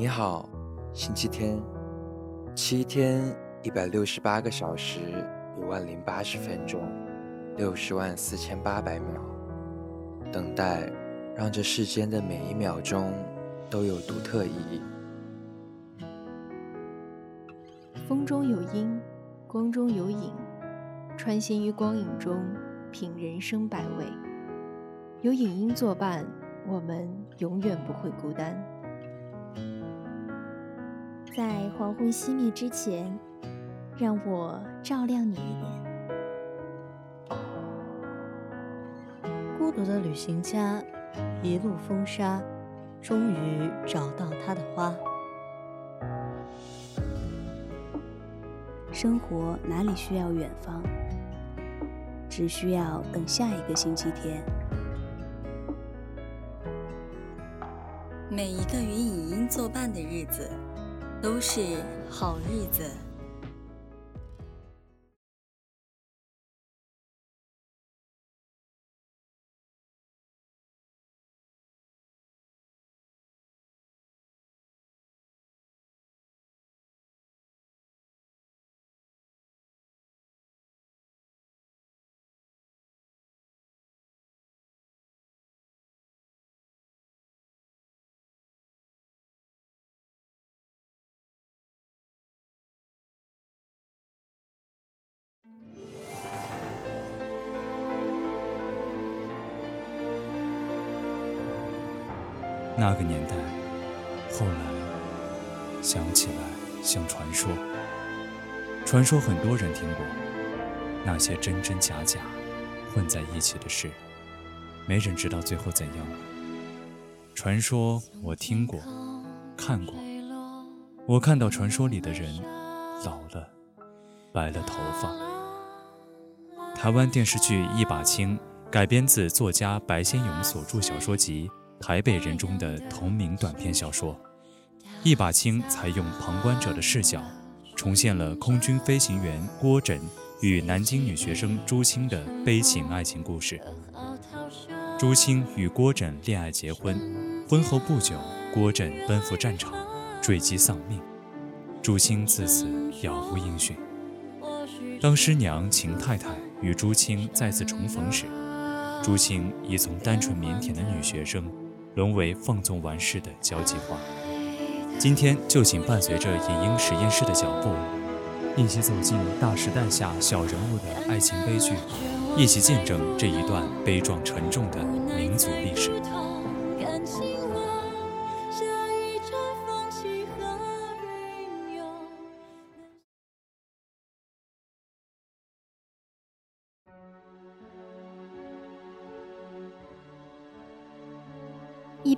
你好，星期天，七天一百六十八个小时，一万零八十分钟，六十万四千八百秒，等待让这世间的每一秒钟都有独特意义。风中有音，光中有影，穿行于光影中，品人生百味。有影音作伴，我们永远不会孤单。在黄昏熄灭之前，让我照亮你一点。孤独的旅行家，一路风沙，终于找到他的花。生活哪里需要远方？只需要等下一个星期天。每一个与影音作伴的日子。都是好日子。那个年代，后来想起来像传说。传说很多人听过，那些真真假假混在一起的事，没人知道最后怎样了。传说我听过，看过，我看到传说里的人老了，白了头发。台湾电视剧《一把青》改编自作家白先勇所著小说集。台北人中的同名短篇小说《一把青》采用旁观者的视角，重现了空军飞行员郭枕与南京女学生朱青的悲情爱情故事。朱青与郭枕恋爱结婚，婚后不久，郭枕奔赴战场，坠机丧命，朱青自此杳无音讯。当师娘秦太太与朱青再次重逢时，朱青已从单纯腼腆的女学生。沦为放纵玩世的交际花。今天就请伴随着影音实验室的脚步，一起走进大时代下小人物的爱情悲剧，一起见证这一段悲壮沉重的民族历史。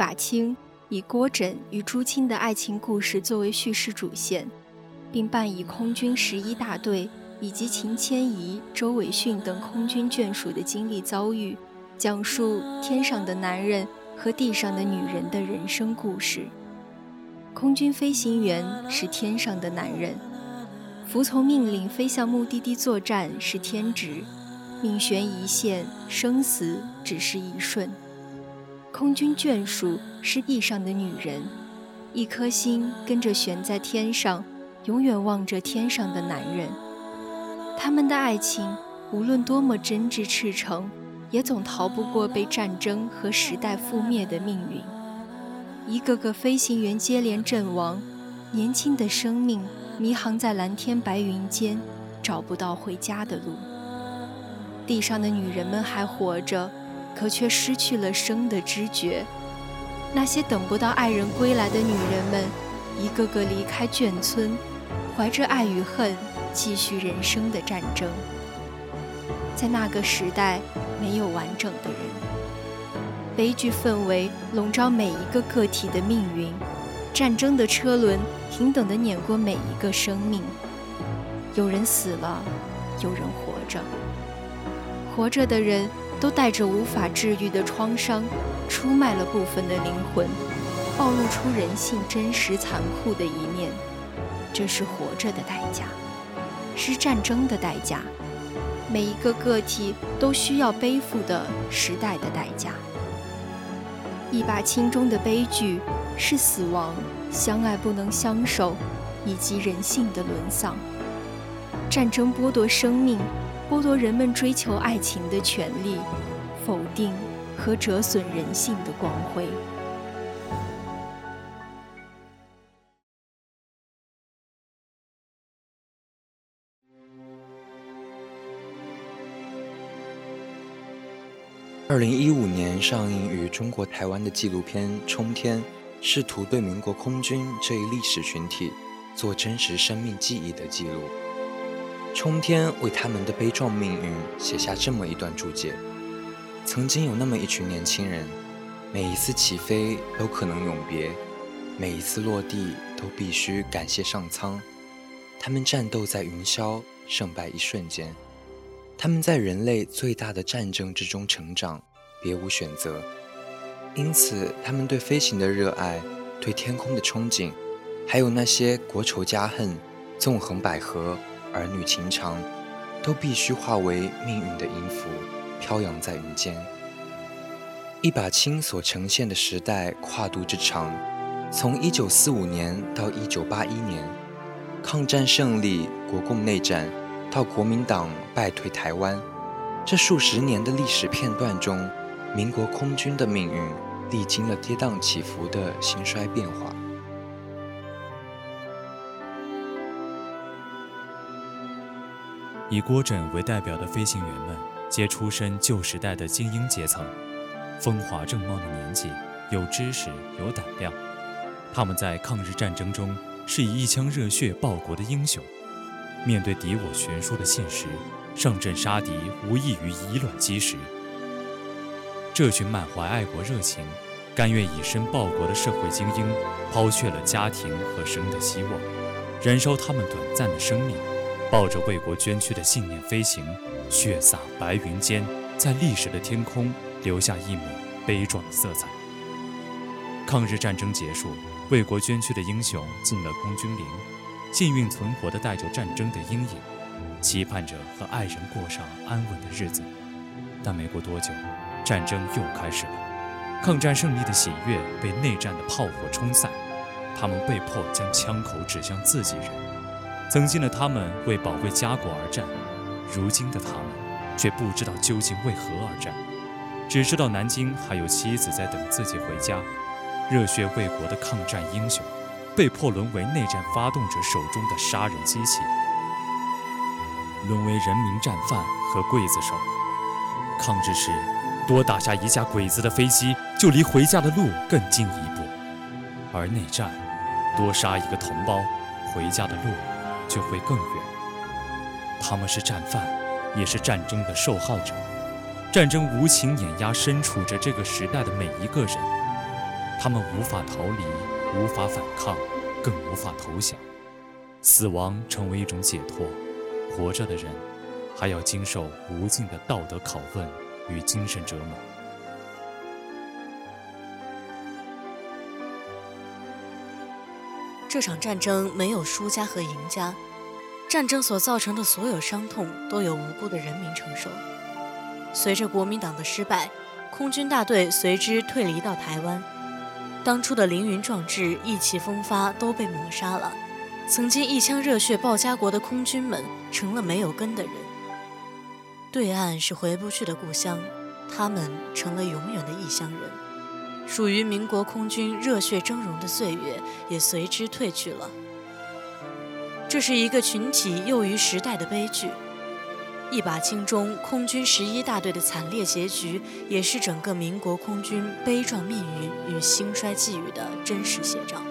把青以郭枕与朱清的爱情故事作为叙事主线，并伴以空军十一大队以及秦千怡、周伟训等空军眷属的经历遭遇，讲述天上的男人和地上的女人的人生故事。空军飞行员是天上的男人，服从命令飞向目的地作战是天职，命悬一线，生死只是一瞬。空军眷属是地上的女人，一颗心跟着悬在天上，永远望着天上的男人。他们的爱情无论多么真挚赤诚，也总逃不过被战争和时代覆灭的命运。一个个飞行员接连阵亡，年轻的生命迷航在蓝天白云间，找不到回家的路。地上的女人们还活着。可却失去了生的知觉。那些等不到爱人归来的女人们，一个个离开眷村，怀着爱与恨，继续人生的战争。在那个时代，没有完整的人，悲剧氛围笼罩每一个个体的命运。战争的车轮平等地碾过每一个生命。有人死了，有人活着。活着的人。都带着无法治愈的创伤，出卖了部分的灵魂，暴露出人性真实残酷的一面。这是活着的代价，是战争的代价，每一个个体都需要背负的时代的代价。一把青中的悲剧是死亡、相爱不能相守，以及人性的沦丧。战争剥夺生命，剥夺人们追求爱情的权利，否定和折损人性的光辉。二零一五年上映于中国台湾的纪录片《冲天》，试图对民国空军这一历史群体做真实生命记忆的记录。冲天为他们的悲壮命运写下这么一段注解：曾经有那么一群年轻人，每一次起飞都可能永别，每一次落地都必须感谢上苍。他们战斗在云霄，胜败一瞬间。他们在人类最大的战争之中成长，别无选择。因此，他们对飞行的热爱，对天空的憧憬，还有那些国仇家恨、纵横捭阖、儿女情长，都必须化为命运的音符，飘扬在云间。一把青所呈现的时代跨度之长，从1945年到1981年，抗战胜利，国共内战。到国民党败退台湾，这数十年的历史片段中，民国空军的命运历经了跌宕起伏的兴衰变化。以郭枕为代表的飞行员们，皆出身旧时代的精英阶层，风华正茂的年纪，有知识，有胆量。他们在抗日战争中是以一腔热血报国的英雄。面对敌我悬殊的现实，上阵杀敌无异于以卵击石。这群满怀爱国热情、甘愿以身报国的社会精英，抛却了家庭和生的希望，燃烧他们短暂的生命，抱着为国捐躯的信念飞行，血洒白云间，在历史的天空留下一抹悲壮的色彩。抗日战争结束，为国捐躯的英雄进了空军营。幸运存活的带着战争的阴影，期盼着和爱人过上安稳的日子。但没过多久，战争又开始了。抗战胜利的喜悦被内战的炮火冲散，他们被迫将枪口指向自己人。曾经的他们为保卫家国而战，如今的他们却不知道究竟为何而战，只知道南京还有妻子在等自己回家。热血为国的抗战英雄。被迫沦为内战发动者手中的杀人机器，沦为人民战犯和刽子手。抗日时，多打下一架鬼子的飞机，就离回家的路更近一步；而内战，多杀一个同胞，回家的路就会更远。他们是战犯，也是战争的受害者。战争无情碾压身处着这个时代的每一个人，他们无法逃离。无法反抗，更无法投降，死亡成为一种解脱。活着的人，还要经受无尽的道德拷问与精神折磨。这场战争没有输家和赢家，战争所造成的所有伤痛都由无辜的人民承受。随着国民党的失败，空军大队随之退离到台湾。当初的凌云壮志、意气风发都被抹杀了，曾经一腔热血报家国的空军们成了没有根的人。对岸是回不去的故乡，他们成了永远的异乡人。属于民国空军热血峥嵘的岁月也随之褪去了。这是一个群体囿于时代的悲剧。一把青中空军十一大队的惨烈结局，也是整个民国空军悲壮命运与兴衰际遇的真实写照。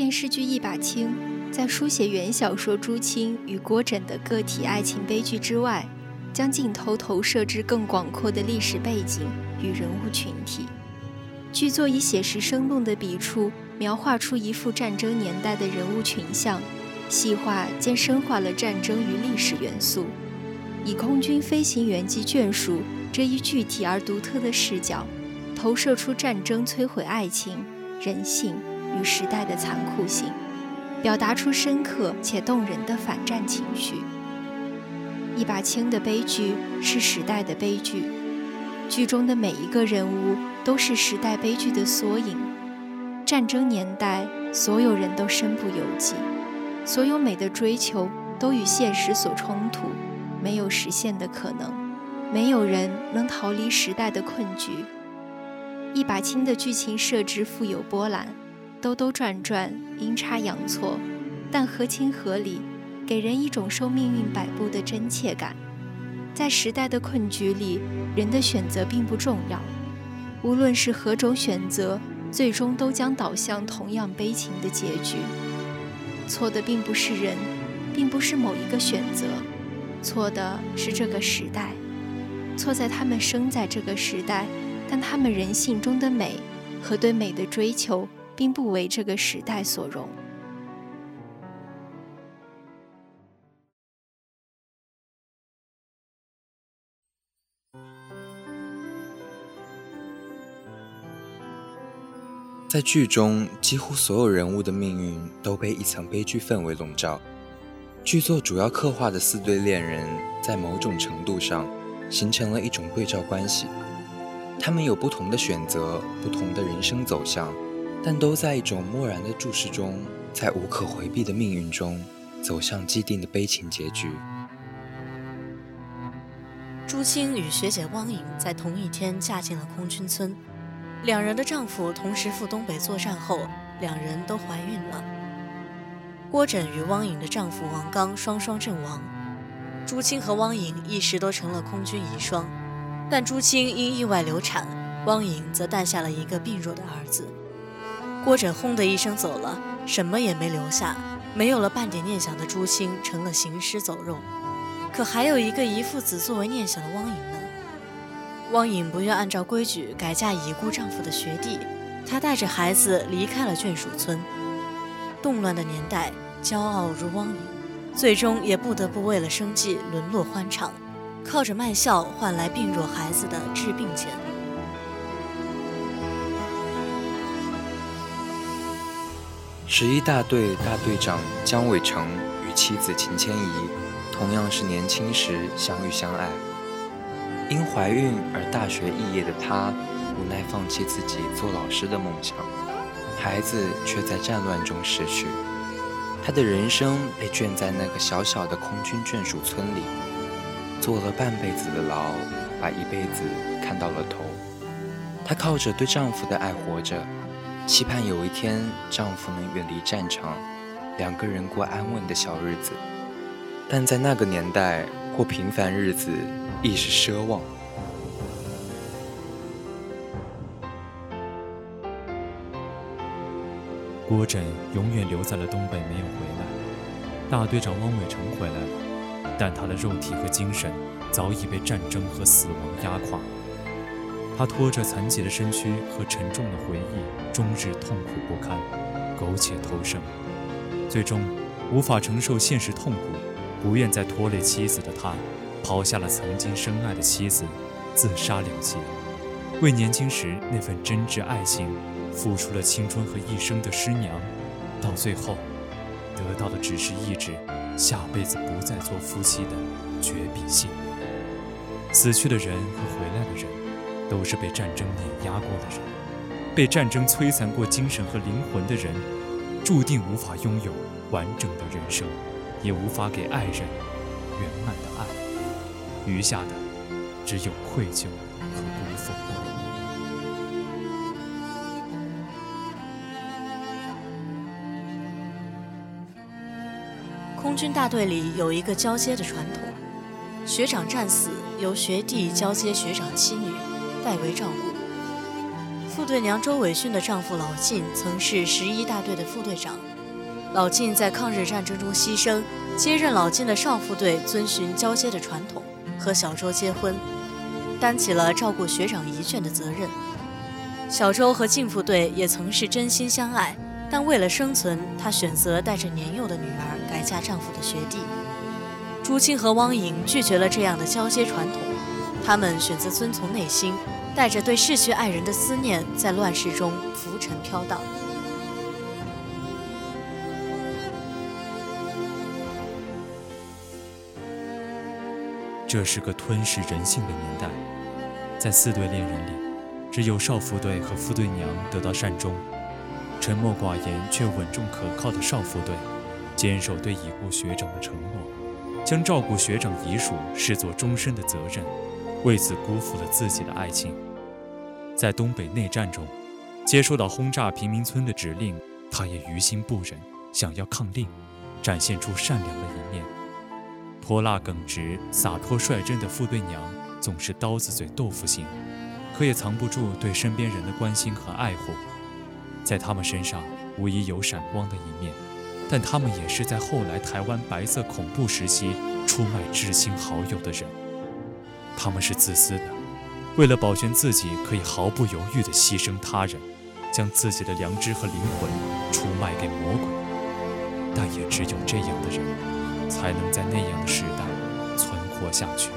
电视剧《一把青》在书写原小说朱青与郭枕的个体爱情悲剧之外，将镜头投射至更广阔的历史背景与人物群体。剧作以写实生动的笔触描画出一幅战争年代的人物群像，细化兼深化了战争与历史元素，以空军飞行员及眷属这一具体而独特的视角，投射出战争摧毁爱情、人性与时代的残酷性，表达出深刻且动人的反战情绪。一把青的悲剧是时代的悲剧，剧中的每一个人物都是时代悲剧的缩影。战争年代，所有人都身不由己。所有美的追求都与现实所冲突，没有实现的可能，没有人能逃离时代的困局。一把青的剧情设置富有波澜，兜兜转转，阴差阳错，但合情合理，给人一种受命运摆布的真切感。在时代的困局里，人的选择并不重要，无论是何种选择，最终都将导向同样悲情的结局。错的并不是人，并不是某一个选择，错的是这个时代。错在他们生在这个时代，但他们人性中的美和对美的追求，并不为这个时代所容。在剧中，几乎所有人物的命运都被一层悲剧氛围笼罩。剧作主要刻画的四对恋人，在某种程度上形成了一种对照关系。他们有不同的选择，不同的人生走向，但都在一种漠然的注视中，在无可回避的命运中，走向既定的悲情结局。朱青与学姐汪颖在同一天嫁进了空军村。两人的丈夫同时赴东北作战后，两人都怀孕了。郭枕与汪颖的丈夫王刚双双阵亡，朱青和汪颖一时都成了空军遗孀。但朱青因意外流产，汪颖则诞下了一个病弱的儿子。郭枕轰的一声走了，什么也没留下，没有了半点念想的朱清成了行尸走肉。可还有一个以父子作为念想的汪颖呢？汪颖不愿按照规矩改嫁已故丈夫的学弟，她带着孩子离开了眷属村。动乱的年代，骄傲如汪颖，最终也不得不为了生计沦落欢场，靠着卖笑换来病弱孩子的治病钱。十一大队大队长姜伟成与妻子秦千怡，同样是年轻时相遇相爱。因怀孕而大学肄业的她，无奈放弃自己做老师的梦想，孩子却在战乱中逝去。她的人生被圈在那个小小的空军眷属村里，坐了半辈子的牢，把一辈子看到了头。她靠着对丈夫的爱活着，期盼有一天丈夫能远离战场，两个人过安稳的小日子。但在那个年代，过平凡日子。亦是奢望。郭枕永远留在了东北，没有回来。大队长汪伟成回来了，但他的肉体和精神早已被战争和死亡压垮。他拖着残疾的身躯和沉重的回忆，终日痛苦不堪，苟且偷生。最终，无法承受现实痛苦，不愿再拖累妻子的他。抛下了曾经深爱的妻子，自杀了结，为年轻时那份真挚爱情，付出了青春和一生的师娘，到最后，得到的只是一纸下辈子不再做夫妻的绝笔信。死去的人和回来的人，都是被战争碾压过的人，被战争摧残过精神和灵魂的人，注定无法拥有完整的人生，也无法给爱人圆满的爱。余下的只有愧疚和辜负。空军大队里有一个交接的传统，学长战死，由学弟交接学长妻女，代为照顾。副队娘周伟训的丈夫老靳曾是十一大队的副队长，老靳在抗日战争中牺牲，接任老靳的少副队，遵循交接的传统。和小周结婚，担起了照顾学长遗眷的责任。小周和靳副队也曾是真心相爱，但为了生存，他选择带着年幼的女儿改嫁丈夫的学弟。朱清和汪颖拒绝了这样的交接传统，他们选择遵从内心，带着对逝去爱人的思念，在乱世中浮沉飘荡。这是个吞噬人性的年代，在四对恋人里，只有少妇队和副队娘得到善终。沉默寡言却稳重可靠的少妇队，坚守对已故学长的承诺，将照顾学长遗属视作终身的责任，为此辜负了自己的爱情。在东北内战中，接收到轰炸平民村的指令，他也于心不忍，想要抗令，展现出善良的一面。泼辣耿直、洒脱率真的副队娘总是刀子嘴豆腐心，可也藏不住对身边人的关心和爱护。在他们身上无疑有闪光的一面，但他们也是在后来台湾白色恐怖时期出卖至亲好友的人。他们是自私的，为了保全自己，可以毫不犹豫地牺牲他人，将自己的良知和灵魂出卖给魔鬼。但也只有这样的人。才能在那样的时代存活下去。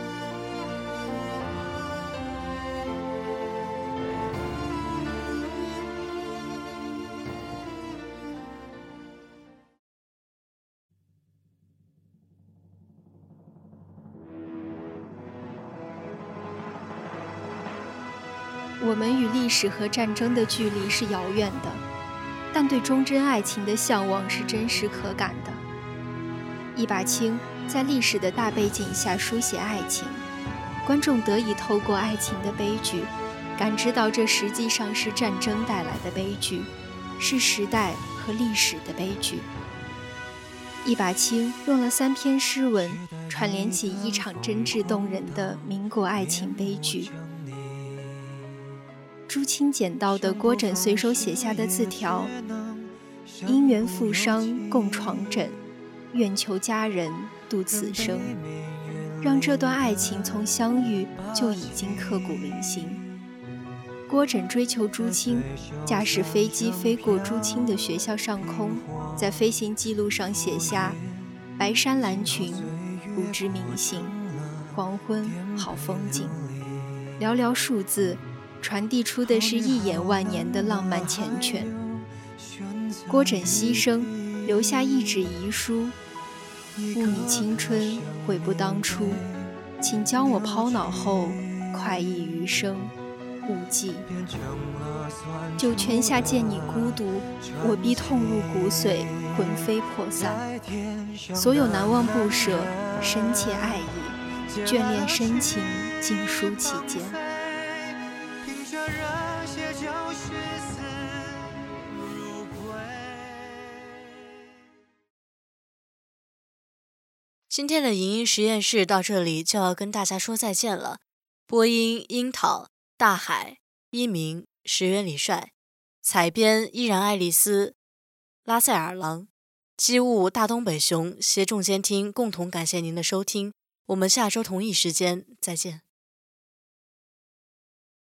史和战争的距离是遥远的，但对忠贞爱情的向往是真实可感的。一把青在历史的大背景下书写爱情，观众得以透过爱情的悲剧，感知到这实际上是战争带来的悲剧，是时代和历史的悲剧。一把青用了三篇诗文串联起一场真挚动人的民国爱情悲剧。朱清捡到的郭枕随手写下的字条：“因缘负伤共床枕。”愿求佳人度此生，让这段爱情从相遇就已经刻骨铭心。郭枕追求朱清，驾驶飞机飞过朱清的学校上空，在飞行记录上写下：“白衫蓝裙，不知名姓，黄昏好风景。”寥寥数字，传递出的是一眼万年的浪漫缱绻。郭枕牺牲，留下一纸遗书。误你青春，悔不当初，请将我抛脑后，快意余生，勿记。九泉下见你孤独，我必痛入骨髓，魂飞魄散。所有难忘不舍，深切爱意，眷恋深情，尽书其间。今天的影音实验室到这里就要跟大家说再见了。播音：樱桃、大海、一鸣、石原里帅，采编：依然爱丽丝、拉塞尔狼，机务：大东北熊，协众监听，共同感谢您的收听。我们下周同一时间再见。